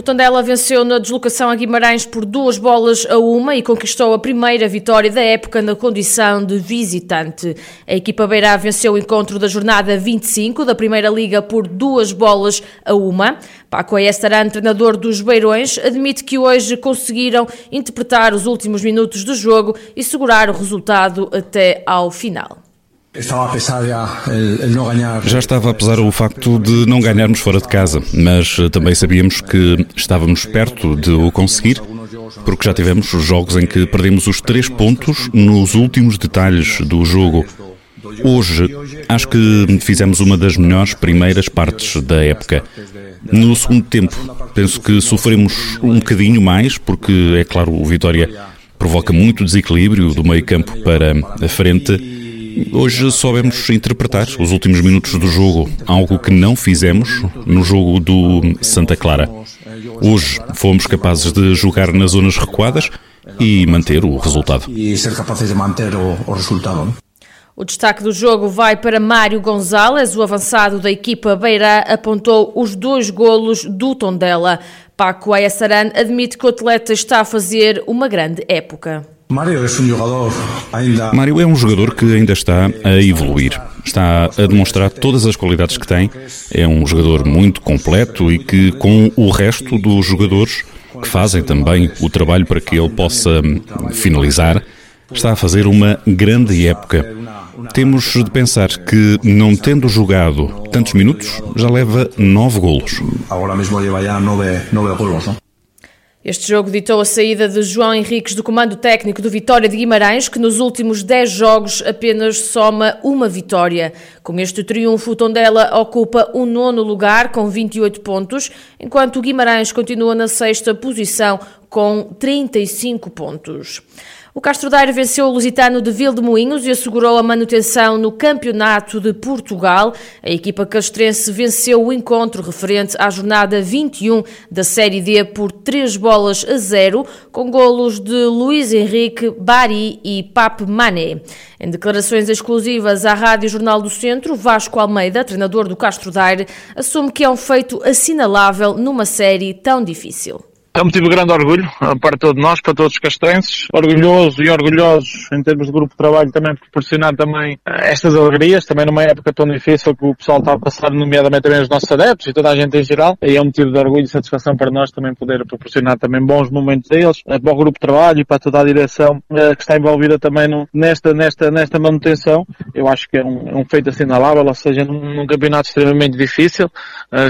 O Tondela venceu na deslocação a Guimarães por duas bolas a uma e conquistou a primeira vitória da época na condição de visitante. A equipa beirá venceu o encontro da jornada 25 da Primeira Liga por duas bolas a uma. Paco Ayestaran, treinador dos Beirões, admite que hoje conseguiram interpretar os últimos minutos do jogo e segurar o resultado até ao final. Já estava a pesar o facto de não ganharmos fora de casa, mas eh, também sabíamos que estávamos perto de o conseguir, porque já tivemos jogos em que perdemos os três pontos nos últimos detalhes do jogo. Hoje, acho que fizemos uma das melhores primeiras partes da época. No segundo tempo, penso que sofremos um bocadinho mais, porque, é claro, o Vitória provoca muito desequilíbrio do meio campo para a frente Hoje soubemos interpretar os últimos minutos do jogo, algo que não fizemos no jogo do Santa Clara. Hoje fomos capazes de jogar nas zonas recuadas e manter o resultado. E ser capazes de manter o, resultado. O destaque do jogo vai para Mário Gonzalez, o avançado da equipa Beira apontou os dois golos do Tondela. Paco Ayasaran admite que o atleta está a fazer uma grande época. Mário é um jogador é um jogador que ainda está a evoluir. Está a demonstrar todas as qualidades que tem. É um jogador muito completo e que, com o resto dos jogadores que fazem também o trabalho para que ele possa hum, finalizar, está a fazer uma grande época. Temos de pensar que, não tendo jogado tantos minutos, já leva nove golos. Agora mesmo leva já nove, nove golos, não? Este jogo ditou a saída de João Henriques do comando técnico do Vitória de Guimarães, que nos últimos 10 jogos apenas soma uma vitória. Com este triunfo, o Tondela ocupa o nono lugar com 28 pontos, enquanto o Guimarães continua na sexta posição com 35 pontos. O Castro Daire venceu o Lusitano de Vildemoinhos e assegurou a manutenção no Campeonato de Portugal. A equipa castrense venceu o encontro referente à jornada 21 da Série D por 3 bolas a 0, com golos de Luís Henrique, Bari e Pape Mané. Em declarações exclusivas à Rádio Jornal do Centro, Vasco Almeida, treinador do Castro Daire, assume que é um feito assinalável numa série tão difícil. É um motivo de grande orgulho para todos nós, para todos os castrenses. Orgulhoso e orgulhosos em termos de grupo de trabalho também proporcionar também eh, estas alegrias, também numa época tão difícil que o pessoal está a passar, nomeadamente também os nossos adeptos e toda a gente em geral. E é um motivo de orgulho e satisfação para nós também poder proporcionar também bons momentos a eles, eh, para o grupo de trabalho e para toda a direção eh, que está envolvida também nesta, nesta, nesta manutenção. Eu acho que é um, é um feito assinalável, ou seja, num, num campeonato extremamente difícil,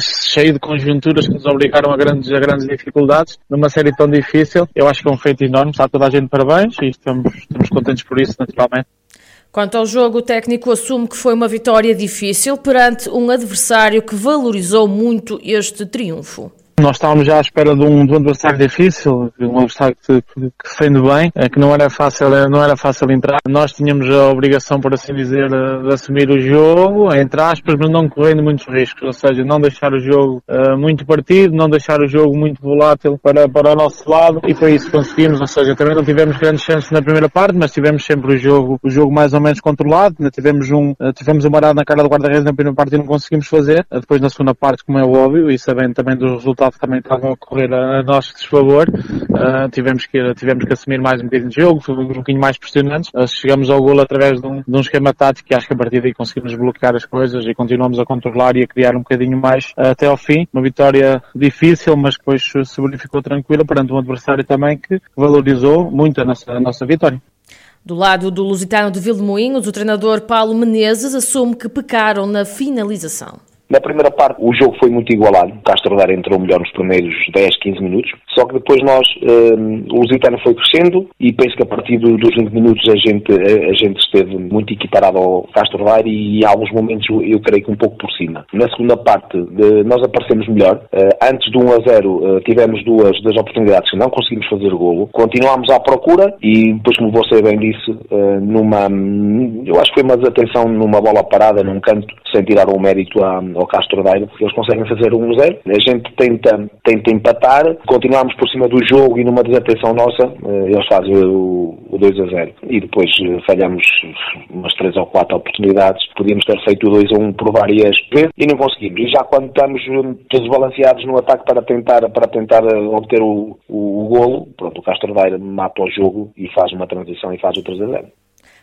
cheio de conjunturas que nos obrigaram a grandes, a grandes dificuldades numa série tão difícil. Eu acho que é um feito enorme, está toda a gente parabéns e estamos, estamos contentes por isso, naturalmente. Quanto ao jogo, o técnico assume que foi uma vitória difícil perante um adversário que valorizou muito este triunfo. Nós estávamos já à espera de um, de um adversário difícil, um adversário que, que, que defende bem, eh, que não era fácil, eh, não era fácil entrar. Nós tínhamos a obrigação, por assim dizer, de, de assumir o jogo, entre aspas, mas não correndo muitos riscos, ou seja, não deixar o jogo uh, muito partido, não deixar o jogo muito volátil para, para o nosso lado, e foi isso que conseguimos, ou seja, também não tivemos grandes chances na primeira parte, mas tivemos sempre o jogo, o jogo mais ou menos controlado, tivemos um, uh, tivemos um marado na cara do guarda-redes na primeira parte e não conseguimos fazer, uh, depois na segunda parte, como é óbvio, e sabendo também dos resultados também estavam a correr a, a nosso desfavor. Uh, tivemos, que, tivemos que assumir mais um bocadinho de jogo, um bocadinho mais pressionantes. Uh, chegamos ao golo através de um, de um esquema tático e acho que a partir daí conseguimos bloquear as coisas e continuamos a controlar e a criar um bocadinho mais uh, até ao fim. Uma vitória difícil, mas depois se verificou tranquila perante um adversário também que valorizou muito a nossa, a nossa vitória. Do lado do Lusitano de Vilmoinhos, o treinador Paulo Menezes assume que pecaram na finalização. Na primeira parte o jogo foi muito igualado. O Castro Daire entrou melhor nos primeiros 10, 15 minutos. Só que depois nós, um, o Lusitano foi crescendo e penso que a partir dos 20 minutos a gente, a, a gente esteve muito equiparado ao Castro Daire e em alguns momentos eu creio que um pouco por cima. Na segunda parte de, nós aparecemos melhor. Uh, antes do 1 a 0 uh, tivemos duas das oportunidades que não conseguimos fazer golo. Continuámos à procura e depois, como você bem disse, uh, numa, eu acho que foi uma desatenção numa bola parada num canto, sem tirar o mérito à ao Castro Daire, eles conseguem fazer 1-0. A gente tenta, tenta empatar, continuamos por cima do jogo e numa desatenção nossa, eles fazem o, o 2-0. E depois falhamos umas 3 ou 4 oportunidades. Podíamos ter feito o 2-1 por várias vezes e não conseguimos. E já quando estamos desbalanceados no ataque para tentar, para tentar obter o, o, o golo, pronto, o Castro Daire mata o jogo e faz uma transição e faz o 3-0.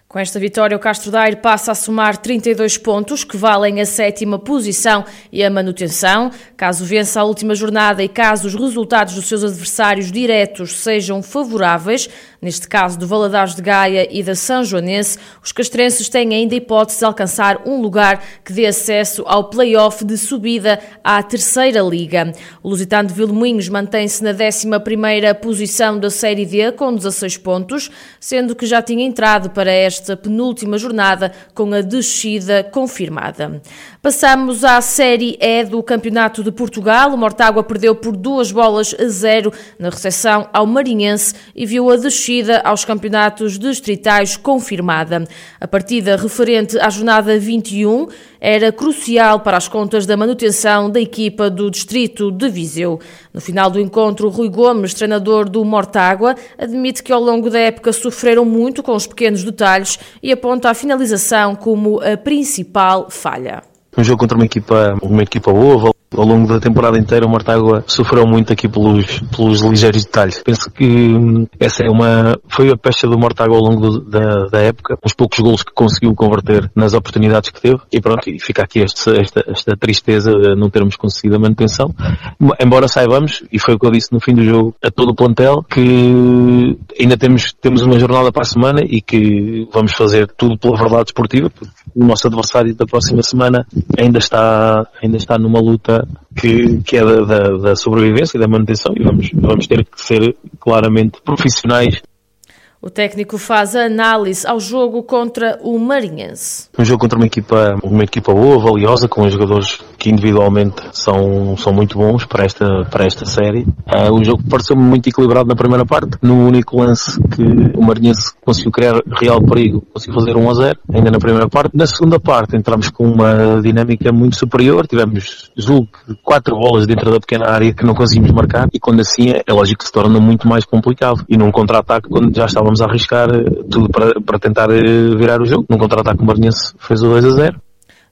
Com esta vitória, o Castro Daire passa a somar 32 pontos, que valem a sétima posição e a manutenção. Caso vença a última jornada e caso os resultados dos seus adversários diretos sejam favoráveis, neste caso do Valadares de Gaia e da São Joanense, os castrenses têm ainda hipótese de alcançar um lugar que dê acesso ao play-off de subida à terceira liga. O Lusitano de Vilmoinhos mantém-se na 11ª posição da Série D com 16 pontos, sendo que já tinha entrado para esta esta penúltima jornada com a descida confirmada. Passamos à Série E do Campeonato de Portugal. O Mortágua perdeu por duas bolas a zero na recepção ao Marinhense e viu a descida aos campeonatos distritais confirmada. A partida referente à jornada 21 era crucial para as contas da manutenção da equipa do Distrito de Viseu. No final do encontro, Rui Gomes, treinador do Mortágua, admite que ao longo da época sofreram muito com os pequenos detalhes e aponta a finalização como a principal falha. Um jogo contra uma equipa, uma equipa boa, ao longo da temporada inteira o Mortágua sofreu muito aqui pelos, pelos ligeiros detalhes. Penso que hum, essa é uma, foi a pecha do Mortágua ao longo do, da, da época, os poucos golos que conseguiu converter nas oportunidades que teve e pronto, e fica aqui este, esta, esta tristeza de não termos conseguido a manutenção. Embora saibamos, e foi o que eu disse no fim do jogo, a todo o plantel, que ainda temos, temos uma jornada para a semana e que vamos fazer tudo pela verdade esportiva, o nosso adversário da próxima semana ainda está, ainda está numa luta que, que é da, da, da sobrevivência e da manutenção e vamos, vamos ter que ser claramente profissionais o técnico faz a análise ao jogo contra o Marinhense. Um jogo contra uma equipa, uma equipa boa, valiosa, com jogadores que individualmente são, são muito bons para esta, para esta série. Uh, o jogo pareceu-me muito equilibrado na primeira parte. No único lance que o Marinhense conseguiu criar real perigo, conseguiu fazer 1 a 0, ainda na primeira parte. Na segunda parte entramos com uma dinâmica muito superior. Tivemos, julgo, quatro bolas dentro da pequena área que não conseguimos marcar e quando assim é, é lógico que se torna muito mais complicado. E num contra-ataque, quando já estava estávamos a arriscar eh, tudo para, para tentar eh, virar o jogo. Num contra-ataque, o Marinhense fez o 2 a 0.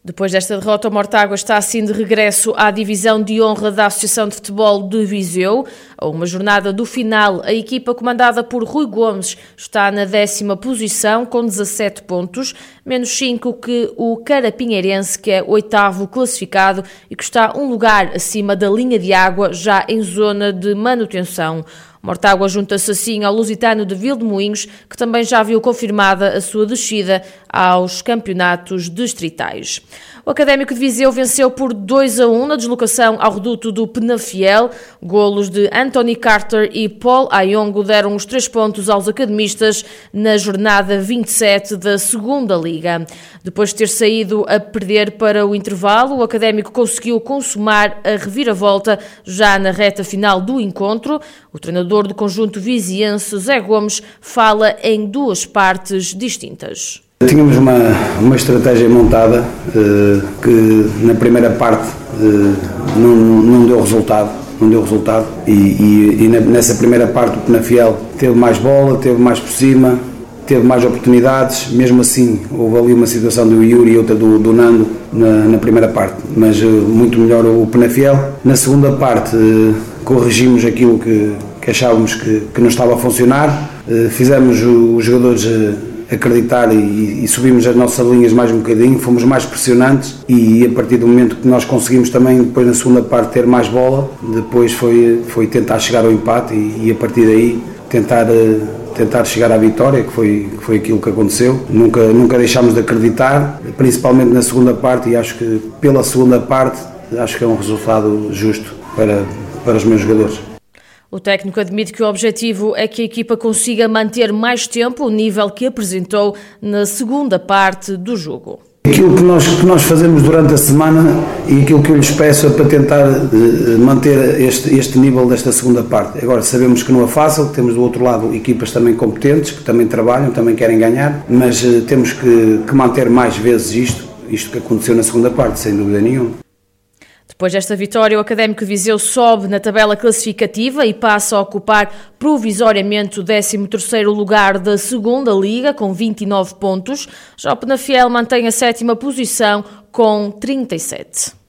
Depois desta derrota, o Mortágua está assim de regresso à divisão de honra da Associação de Futebol de Viseu. A uma jornada do final, a equipa comandada por Rui Gomes está na décima posição com 17 pontos, menos 5 que o Carapinheirense, que é oitavo classificado e que está um lugar acima da linha de água, já em zona de manutenção. Mortágua junta-se assim ao Lusitano de Vildemoinhos, que também já viu confirmada a sua descida aos campeonatos distritais. O Académico de Viseu venceu por 2 a 1 na deslocação ao reduto do Penafiel. Golos de Anthony Carter e Paul Ayongo deram os três pontos aos academistas na jornada 27 da Segunda Liga. Depois de ter saído a perder para o intervalo, o Académico conseguiu consumar a reviravolta já na reta final do encontro. O treinador do conjunto viziense, Zé Gomes, fala em duas partes distintas. Tínhamos uma, uma estratégia montada uh, que na primeira parte uh, não, não deu resultado, não deu resultado. E, e, e, nessa primeira parte o Penafiel teve mais bola, teve mais por cima, teve mais oportunidades, mesmo assim houve ali uma situação do Yuri e outra do, do Nando na, na, primeira parte, mas uh, muito melhor o Penafiel. Na segunda parte corrigimos aquilo que, que achávamos que, que não estava a funcionar, fizemos os jogadores acreditar e, e, subimos as nossas linhas mais um bocadinho, fomos mais pressionantes e a partir do momento que nós conseguimos também depois na segunda parte ter mais bola, depois foi, foi tentar chegar ao empate e, e a partir daí tentar eh, tentar chegar à vitória, que foi, que foi aquilo que aconteceu. Nunca, nunca deixámos de acreditar, principalmente na segunda parte, e acho que pela segunda parte acho que é um resultado justo para, para os meus jogadores. O técnico admite que o objetivo é que a equipa consiga manter mais tempo o nível que apresentou na segunda parte do jogo. Aquilo que nós, que nós fazemos durante a semana e aquilo que eu lhes peço é para tentar uh, manter este, este nível desta segunda parte. Agora, sabemos que não é fácil, temos do outro lado equipas também competentes, que também trabalham, também querem ganhar, mas uh, temos que, que manter mais vezes isto, isto que aconteceu na segunda parte, sem dúvida nenhuma. Depois desta vitória, o Académico de Viseu sobe na tabela classificativa e passa a ocupar provisoriamente o 13º lugar da segunda Liga, com 29 pontos. Já o Penafiel mantém a sétima posição com 37.